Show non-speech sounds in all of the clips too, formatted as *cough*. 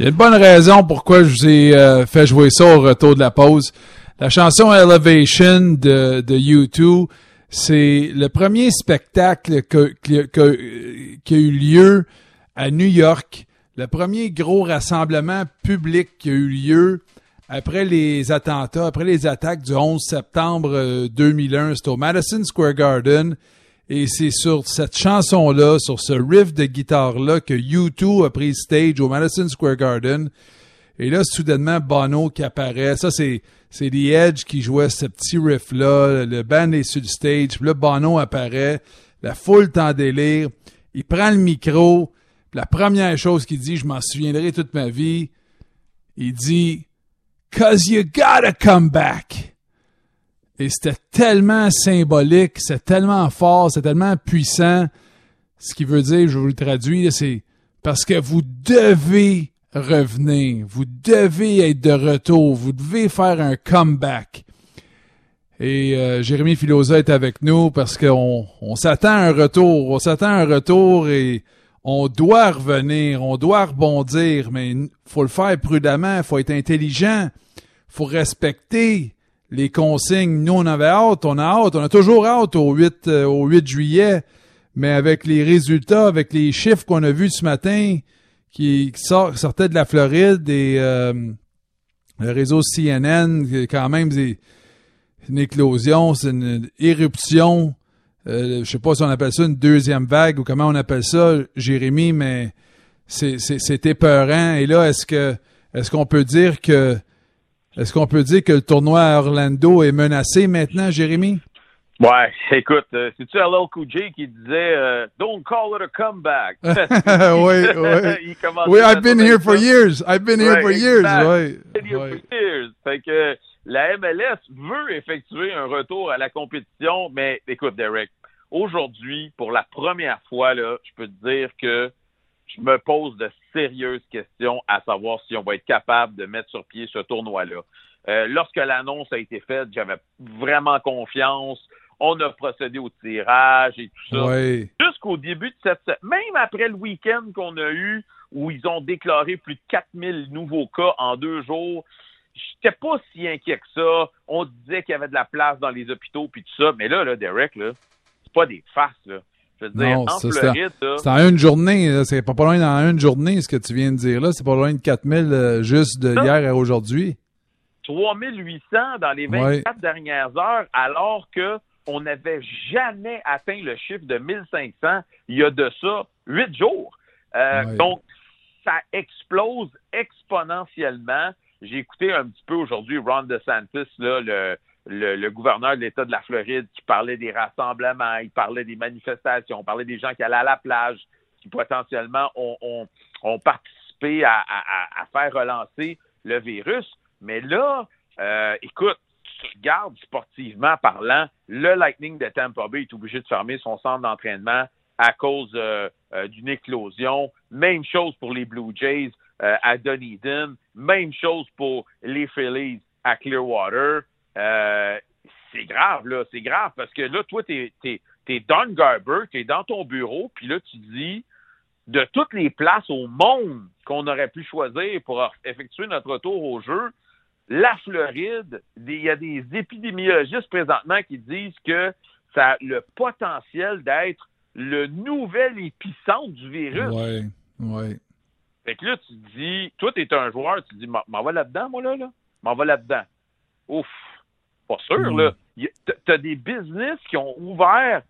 Il y a une bonne raison pourquoi je vous ai euh, fait jouer ça au retour de la pause. La chanson Elevation de, de U2, c'est le premier spectacle qui a eu lieu à New York, le premier gros rassemblement public qui a eu lieu après les attentats, après les attaques du 11 septembre 2001. Euh, C'était au Madison Square Garden. Et c'est sur cette chanson-là, sur ce riff de guitare-là, que U2 a pris stage au Madison Square Garden. Et là, soudainement, Bono qui apparaît. Ça, c'est, c'est The Edge qui jouait ce petit riff-là. Le band est sur le stage. Puis là, Bono apparaît. La foule en délire. Il prend le micro. la première chose qu'il dit, je m'en souviendrai toute ma vie, il dit « Cause you gotta come back ». Et c'était tellement symbolique, c'est tellement fort, c'est tellement puissant. Ce qui veut dire, je vous le traduis, c'est parce que vous devez revenir, vous devez être de retour, vous devez faire un comeback. Et euh, Jérémy Filosa est avec nous parce qu'on on, s'attend à un retour, on s'attend à un retour et on doit revenir, on doit rebondir, mais faut le faire prudemment, faut être intelligent, faut respecter les consignes. Nous, on avait hâte, on a hâte, on a toujours hâte au 8, euh, au 8 juillet, mais avec les résultats, avec les chiffres qu'on a vus ce matin qui, sortaient de la Floride et euh, le réseau CNN, quand même, c'est une éclosion, c'est une éruption. Euh, je sais pas si on appelle ça une deuxième vague ou comment on appelle ça, Jérémy, mais c'est épeurant. Et là, est-ce que est-ce qu'on peut dire que est-ce qu'on peut dire que le tournoi à Orlando est menacé maintenant, Jérémy? Ouais, *laughs* écoute, euh, c'est-tu LL Cool qui disait euh, Don't call it a comeback? *laughs* *laughs* oui, oui. oui, I've been here for years. I've been here for years. Oui. For years. Fait que la MLS veut effectuer un retour à la compétition, mais écoute, Derek, aujourd'hui, pour la première fois, là, je peux te dire que je me pose de sérieuses questions à savoir si on va être capable de mettre sur pied ce tournoi-là. Euh, lorsque l'annonce a été faite, j'avais vraiment confiance. On a procédé au tirage et tout ça. Jusqu'au début de cette... Même après le week-end qu'on a eu, où ils ont déclaré plus de 4000 nouveaux cas en deux jours, j'étais pas si inquiet que ça. On disait qu'il y avait de la place dans les hôpitaux puis tout ça. Mais là, là Derek, là, c'est pas des farces, là. Je veux dire, en Floride, c'est en une journée, c'est pas, pas loin dans une journée ce que tu viens de dire là, c'est pas loin de 4000 euh, juste de hier à aujourd'hui. 3800 dans les 24 dernières heures, alors que on n'avait jamais atteint le chiffre de 1500 il y a de ça huit jours. Euh, donc, ça explose exponentiellement. J'ai écouté un petit peu aujourd'hui Ron DeSantis, là, le, le, gouverneur de l'État de la Floride qui parlait des rassemblements, il parlait des manifestations, il parlait des gens qui allaient à la plage, qui potentiellement ont, participé à, faire relancer le virus. Mais là, euh, écoute, tu regardes sportivement parlant, le Lightning de Tampa Bay est obligé de fermer son centre d'entraînement à cause euh, euh, d'une éclosion. Même chose pour les Blue Jays à Dunedin. Même chose pour les Phillies à Clearwater. Euh, c'est grave, là. C'est grave parce que là, toi, t'es es, es Don Garber, t'es dans ton bureau, puis là, tu dis de toutes les places au monde qu'on aurait pu choisir pour effectuer notre retour au jeu, la Floride, il y a des épidémiologistes présentement qui disent que ça a le potentiel d'être le nouvel épicentre du virus. Oui, oui. Fait que là, tu dis, toi, t'es un joueur, tu dis, m'en va là-dedans, moi, là, là. M'en va là-dedans. Ouf pas sûr, là. Hmm. Tu as des business qui ont ouvert,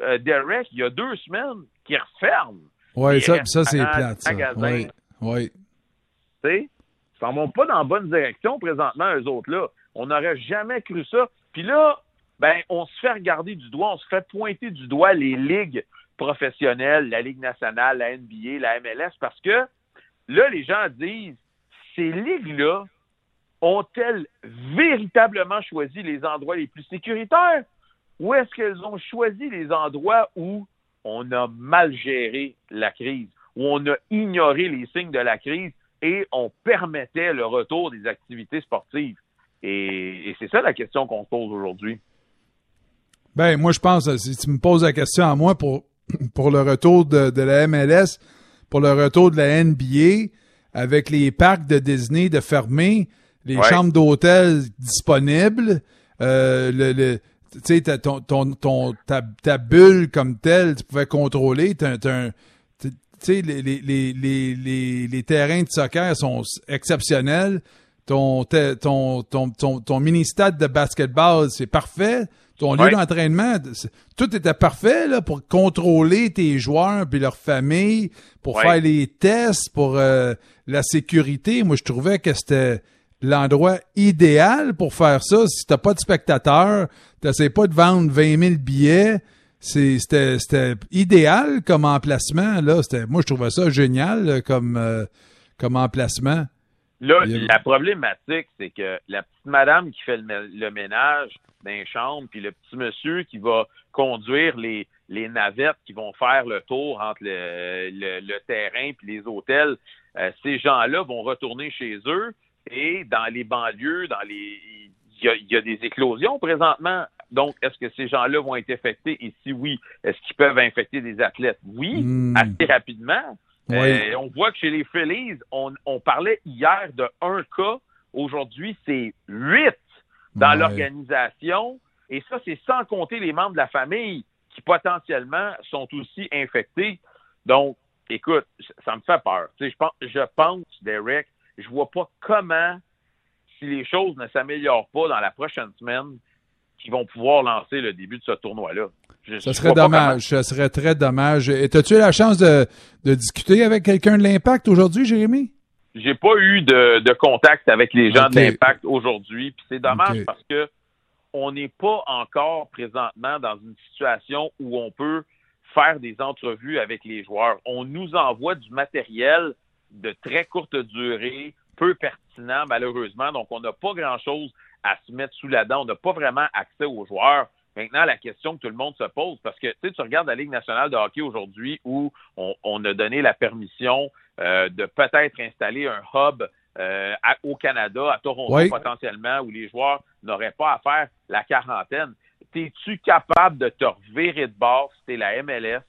euh, Derek, il y a deux semaines, qui referment. Oui, ça, ça c'est plate. Ça. Oui. oui. Tu sais, ça ne pas dans la bonne direction présentement, eux autres, là. On n'aurait jamais cru ça. Puis là, ben, on se fait regarder du doigt, on se fait pointer du doigt les ligues professionnelles, la Ligue nationale, la NBA, la MLS, parce que là, les gens disent, ces ligues-là ont-elles véritablement choisi les endroits les plus sécuritaires? Ou est-ce qu'elles ont choisi les endroits où on a mal géré la crise, où on a ignoré les signes de la crise et on permettait le retour des activités sportives? Et, c'est ça la question qu'on se pose aujourd'hui. Ben, moi, je pense, si tu me poses la question à moi pour, *clears throat* pour le retour de, de la MLS, pour le retour de la NBA, avec les parcs de Disney de fermer, les chambres d'hôtel disponibles, euh, le, le tu sais, ton, ton, ton, ta, ta, bulle comme telle, tu pouvais contrôler. Tu sais, les, les, les, les, les terrains de soccer sont exceptionnels. Ton, ton, ton, ton, ton mini-stade de basketball, c'est parfait. Ton lieu d'entraînement, tout était parfait là, pour contrôler tes joueurs puis leur famille, pour faire les tests, pour euh, la sécurité. Moi, je trouvais que c'était l'endroit idéal pour faire ça. Si t'as pas de spectateurs, t'essaies pas de vendre 20 000 billets. C'était idéal comme emplacement. Là. Moi, je trouvais ça génial comme, euh, comme emplacement. Là, la problématique, c'est que la petite madame qui fait le, ménage dans les chambres, puis le petit monsieur qui va conduire les, les navettes qui vont faire le tour entre le, le, terrain puis les hôtels, euh, ces gens-là vont retourner chez eux et dans les banlieues, dans les il y, a, des éclosions présentement. Donc, est-ce que ces gens-là vont être infectés? Et si oui, est-ce qu'ils peuvent infecter des athlètes? Oui, hmm. assez rapidement. Euh, on voit que chez les Phillies, on, parlait hier de un cas. Aujourd'hui, c'est huit dans l'organisation. Et ça, c'est sans compter les membres de la famille qui potentiellement sont aussi infectés. Donc, écoute, ça me fait peur. je pense, je pense, Derek, je vois pas comment, si les choses ne s'améliorent pas dans la prochaine semaine, qu'ils vont pouvoir lancer le début de ce tournoi-là. ça serait dommage. Ça serait très dommage. Et as-tu eu la chance de, discuter avec quelqu'un de l'Impact aujourd'hui, Jérémy? J'ai pas eu de, contact avec les gens de l'Impact aujourd'hui. Puis c'est dommage parce que on n'est pas encore présentement dans une situation où on peut faire des entrevues avec les joueurs. On nous envoie du matériel de très courte durée, peu pertinent malheureusement. Donc, on n'a pas grand-chose à se mettre sous la dent. On n'a pas vraiment accès aux joueurs. Maintenant, la question que tout le monde se pose, parce que tu regardes la Ligue nationale de hockey aujourd'hui où on, a donné la permission euh, de peut-être installer un hub euh, au Canada, à Toronto potentiellement, où les joueurs n'auraient pas à faire la quarantaine. Es-tu capable de te revirer de bord si la MLS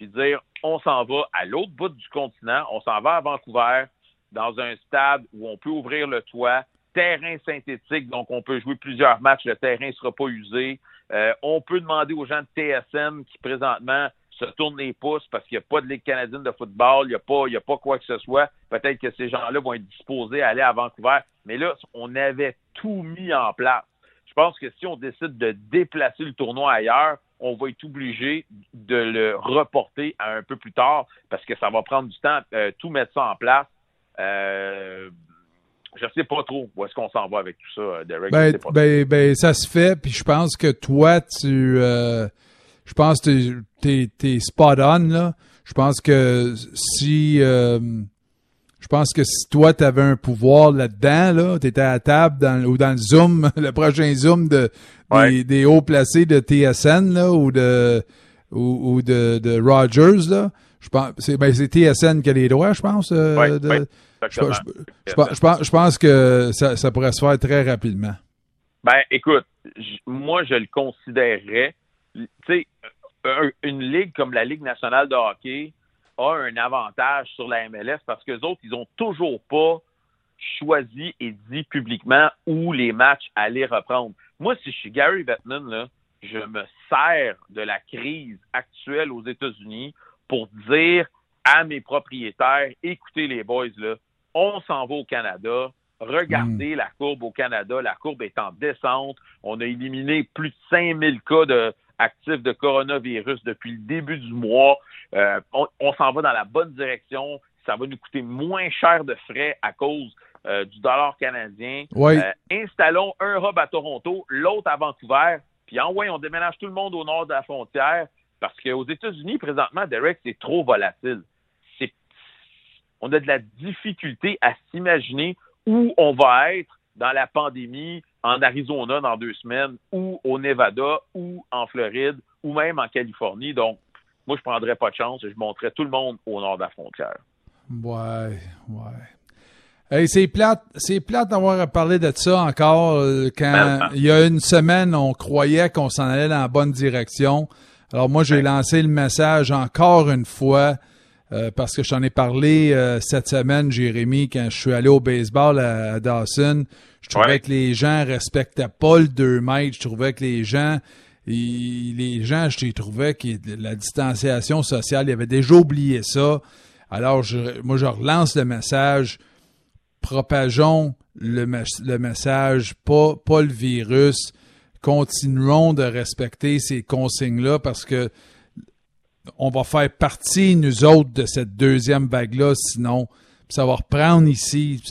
puis dire on s'en va à l'autre bout du continent, on s'en va à Vancouver, dans un stade où on peut ouvrir le toit, terrain synthétique, donc on peut jouer plusieurs matchs, le terrain ne sera pas usé. Euh, on peut demander aux gens de TSN qui présentement se tournent les pouces parce qu'il n'y a pas de Ligue canadienne de football, il n'y a pas quoi que ce soit. Peut-être que ces gens-là vont être disposés à aller à Vancouver. Mais là, on avait tout mis en place. Je pense que si on décide de déplacer le tournoi ailleurs, on va être obligé de le reporter à un peu plus tard parce que ça va prendre du temps, euh, tout mettre ça en place. Euh, je sais pas trop où est-ce qu'on s'en va avec tout ça, euh, Derek. Ben, ben, ben, ça se fait, puis je pense que toi, tu... Euh, je pense que t'es es, spot on, là. Je pense que si... Je pense que si toi, tu avais un pouvoir là-dedans, là, tu étais à la table dans, ou dans le Zoom, *laughs* le prochain Zoom de, des, hauts placés de TSN là, ou de ou, de, de, Rogers. Là. Je pense c'est ben, TSN qui a les droits, je pense. Euh, je, pense, que ça, ça, pourrait se faire très rapidement. Ben, écoute, moi, je le considérerais. Tu sais, une ligue comme la Ligue nationale de hockey, a un avantage sur la MLS parce que les autres, ils ont toujours pas choisi et dit publiquement où les matchs allaient reprendre. Moi, si je suis Gary Bettman, là, je me sers de la crise actuelle aux États-Unis pour dire à mes propriétaires, écoutez les boys, là, on s'en va au Canada, regardez mm. la courbe au Canada, la courbe est en descente, on a éliminé plus de 5000 cas de, actifs de coronavirus depuis le début du mois. Euh, on, s'en va dans la bonne direction. Ça va nous coûter moins cher de frais à cause euh, du dollar canadien. Euh, installons un hub à Toronto, l'autre à Vancouver, puis en on déménage tout le monde au nord de la frontière parce qu'aux États-Unis, présentement, Derek, c'est trop volatile. On a de la difficulté à s'imaginer où on va être dans la pandémie en Arizona dans deux semaines, ou au Nevada, ou en Floride, ou même en Californie. Donc, moi, je prendrais pas de chance et je montrerais tout le monde au nord de la frontière. Ouais, ouais. c'est plate, c'est plate d'avoir parlé de ça encore euh, quand il y a une semaine, on croyait qu'on s'en allait dans la bonne direction. Alors moi, j'ai lancé le message encore une fois euh, parce que j'en ai parlé euh, cette semaine, Jérémy, quand je suis allé au baseball à, Dawson. Je trouvais que les gens respectaient pas le 2 mètres. Je trouvais que les gens, les gens, je trouvais que la distanciation sociale, ils avaient déjà oublié ça. Alors, je, moi, je relance le message. Propageons le, le message, pas, pas le virus continuons de respecter ces consignes-là parce que on va faire partie, nous autres, de cette deuxième vague-là, sinon, ça va reprendre ici,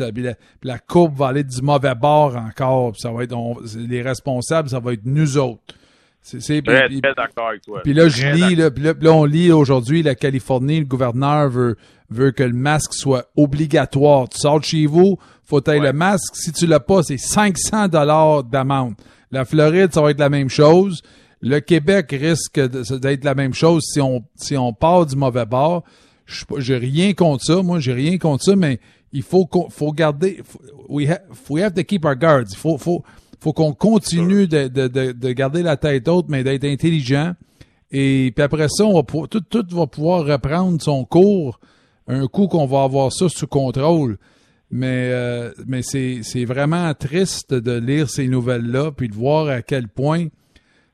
la, courbe va aller du mauvais bord encore, ça va être les responsables, ça va être nous autres. C'est très, d'accord avec toi. Puis là, je lis, là, là, on lit aujourd'hui, la Californie, le gouverneur veut, veut que le masque soit obligatoire. Tu sors de chez vous, faut tailler le masque. Si tu l'as pas, c'est 500 dollars d'amende. La Floride, ça va être la même chose. Le Québec risque d'être la même chose si on, si on part du mauvais bord. J'ai rien contre ça. Moi, j'ai rien contre ça, mais il faut, faut garder, we, have, we to keep our guards. Il faut, faut, faut qu'on continue de, de, de, garder la tête haute, mais d'être intelligent. Et puis après ça, on va tout, tout va pouvoir reprendre son cours un coup qu'on va avoir ça sous contrôle. Mais, euh, mais c'est, c'est vraiment triste de lire ces nouvelles-là, puis de voir à quel point,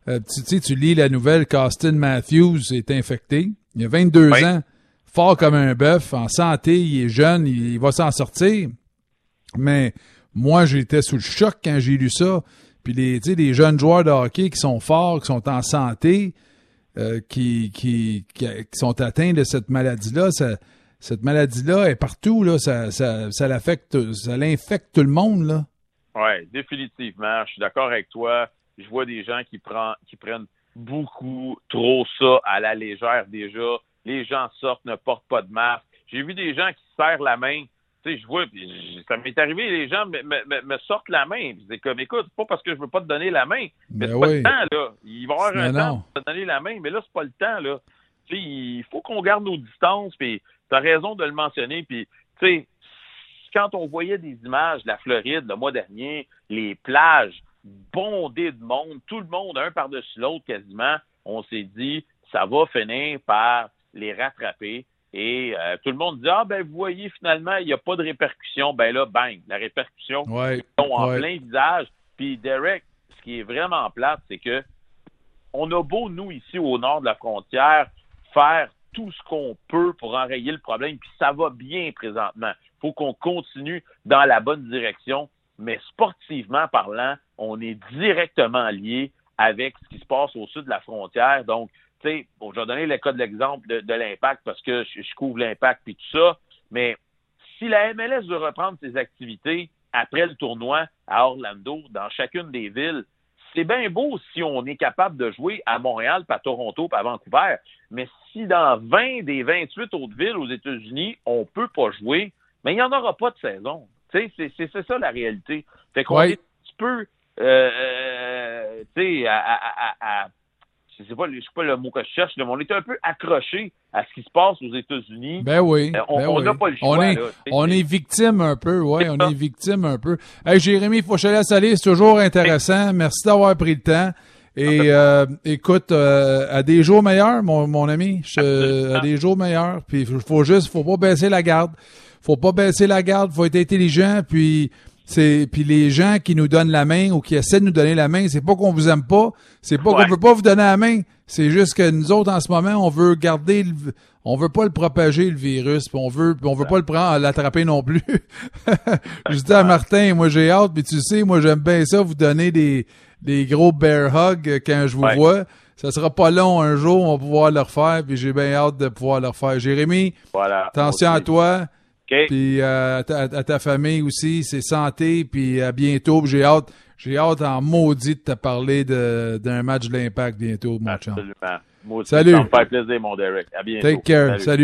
euh, tu tu lis la nouvelle qu'Austin Matthews est infecté. Il a 22 ans, fort comme un bœuf, en santé, il est jeune, il, va s'en sortir. Mais moi, j'étais sous le choc quand j'ai lu ça. Puis les, les jeunes joueurs de hockey qui sont forts, qui sont en santé, euh, qui, qui, qui, sont atteints de cette maladie-là, ça, cette maladie-là est partout, là. Ça, ça, ça l'affecte, ça l'infecte tout le monde, là. Oui, définitivement. Je suis d'accord avec toi. Je vois des gens qui, qui prennent beaucoup trop ça à la légère déjà. Les gens sortent, ne portent pas de masque. J'ai vu des gens qui serrent la main. Tu sais, je vois, ça m'est arrivé, les gens me, me, me, sortent la main. C'est comme, écoute, pas parce que je veux pas te donner la main, mais ben c'est pas le temps, là. Il va y avoir un temps pour te donner la main, mais là, c'est pas le temps, là. Tu sais, il faut qu'on garde nos distances, puis tu as raison de le mentionner. Puis, tu sais, quand on voyait des images de la Floride le mois dernier, les plages bondées de monde, tout le monde un par-dessus l'autre quasiment, on s'est dit, ça va finir par les rattraper. Et euh, tout le monde dit Ah, ben, vous voyez, finalement, il n'y a pas de répercussion. Ben là, bang, la répercussion ouais, en plein visage. Puis, Derek, ce qui est vraiment plate, c'est que on a beau, nous, ici au nord de la frontière, faire tout ce qu'on peut pour enrayer le problème, puis ça va bien présentement. Il faut qu'on continue dans la bonne direction, mais sportivement parlant, on est directement lié avec ce qui se passe au sud de la frontière. Donc, tu sais, bon, je vais donner le cas de l'exemple de, l'impact parce que je, couvre l'impact puis tout ça, mais si la MLS veut reprendre ses activités après le tournoi à Orlando, dans chacune des villes, c'est bien beau si on est capable de jouer à Montréal, pas à Toronto, pas à Vancouver, mais si dans 20 des 28 autres villes aux États-Unis, on peut pas jouer, mais il n'y en aura pas de saison. C'est, c'est ça la réalité. Fait qu'on est un petit peu, euh, euh, tu sais, à, je sais pas, je sais pas le mot que je cherche, mais on est un peu accroché à ce qui se passe aux États-Unis. Ben oui. Euh, on ben n'a pas le choix. On est, on est victime un peu, ouais, on *laughs* est victime un peu. Hey, Jérémy, faut que je te laisse aller, c'est toujours intéressant. Merci d'avoir pris le temps. Et euh, écoute, euh, à des jours meilleurs, mon, mon ami, à des jours meilleurs. Puis il faut juste, faut pas baisser la garde. Faut pas baisser la garde, faut être intelligent. Puis c'est puis les gens qui nous donnent la main ou qui essaient de nous donner la main, c'est pas qu'on vous aime pas, c'est pas qu'on veut pas vous donner la main, c'est juste que nous autres en ce moment, on veut garder le, on veut pas le propager le virus, puis on veut on veut pas le prendre l'attraper non plus. *laughs* Je dis à Martin, moi j'ai hâte, puis tu sais, moi j'aime bien ça vous donner des des gros bear hugs quand je vous vois. Ça sera pas long un jour, on va pouvoir le refaire, puis j'ai bien hâte de pouvoir le refaire. Jérémy, voilà, attention à toi. Puis euh, à, ta, famille aussi, c'est santé, puis à bientôt. J'ai hâte, j'ai hâte en maudit de te parler d'un match de l'Impact bientôt, mon Absolument. Salut. Ça me fait plaisir, mon Derek. À bientôt. Take care. Salut.